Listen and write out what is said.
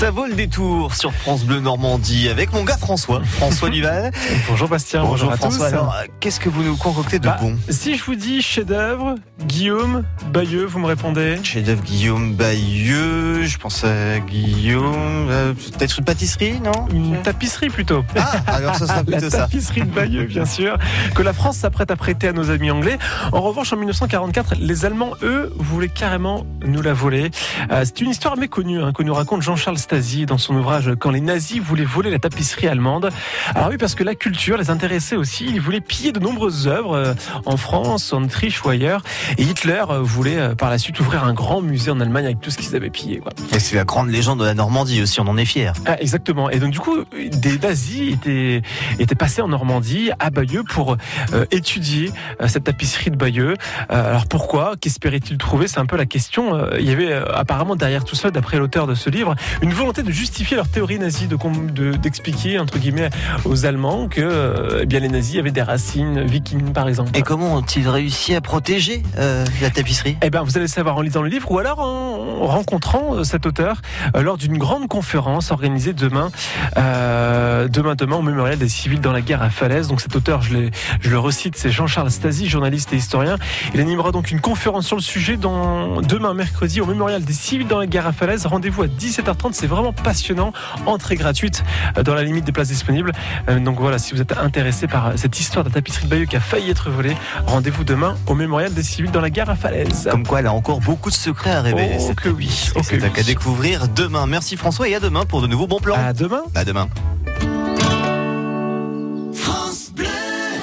Ça vaut le détour sur France Bleu Normandie avec mon gars François, François Duval. Bonjour Bastien, bonjour, François. tous. Alors, qu'est-ce que vous nous concoctez de Bah, bon Si je vous dis chef-d'œuvre, Guillaume, Bayeux, vous me répondez? Chef-d'œuvre Guillaume Bayeux, je pense à Guillaume, euh, peut-être une pâtisserie, non? Une tapisserie plutôt. Ah, alors ça sera La plutôt ça. tapisserie de Bayeux, bien sûr, que la France s'apprête à prêter à nos amis anglais. En revanche, en 1944, les Allemands, eux, voulaient carrément nous la voler. Euh, c'est une histoire méconnue hein, que nous raconte Jean-Charles Dans son ouvrage Quand les nazis voulaient voler la tapisserie allemande. Alors oui, parce que la culture les intéressait aussi. Ils voulaient piller de nombreuses œuvres euh, en France, en Autriche ou ailleurs. Et Hitler euh, voulait euh, par la suite ouvrir un grand musée en Allemagne avec tout ce qu'ils avaient pillé. Quoi. Et c'est la grande légende de la Normandie aussi, on en est fiers. Ah, exactement. Et donc du coup, des nazis étaient, étaient passés en Normandie, à Bayeux, pour euh, étudier euh, cette tapisserie de Bayeux. Euh, alors pourquoi? Qu'espérait-il trouver? C'est un peu la question. Il y avait apparemment derrière tout ça, d'après l'auteur de ce livre, une volonté de justifier leur théorie nazie, de com- de- d'expliquer entre guillemets aux Allemands que euh, eh bien les nazis avaient des racines vikings, par exemple. Et comment ont-ils réussi à protéger euh, la tapisserie? Eh ben, vous allez le savoir en lisant le livre ou alors en rencontrant euh, cet auteur lors d'une grande conférence organisée demain, euh, demain, demain au mémorial des civils dans la guerre à Falaise. Donc cet auteur, je, je le recite, c'est Jean-Charles Stasi, journaliste et historien. Il animera donc une conférence sur le sujet dans, demain mercredi au mémorial des civils dans la guerre à Falaise. Rendez-vous à 17h30. C'est vraiment passionnant. Entrée gratuite euh, dans la limite des places disponibles. Euh, donc voilà, si vous êtes intéressé par cette histoire de la tapisserie de Bayeux qui a failli être volée, rendez-vous demain au mémorial des civils dans la guerre à Falaise. Comme quoi, elle a encore beaucoup de secrets à révéler. Oh que oui, oh que C'est oui. à découvrir demain. Merci François et à demain pour de nouveaux bons plans. À demain. À demain.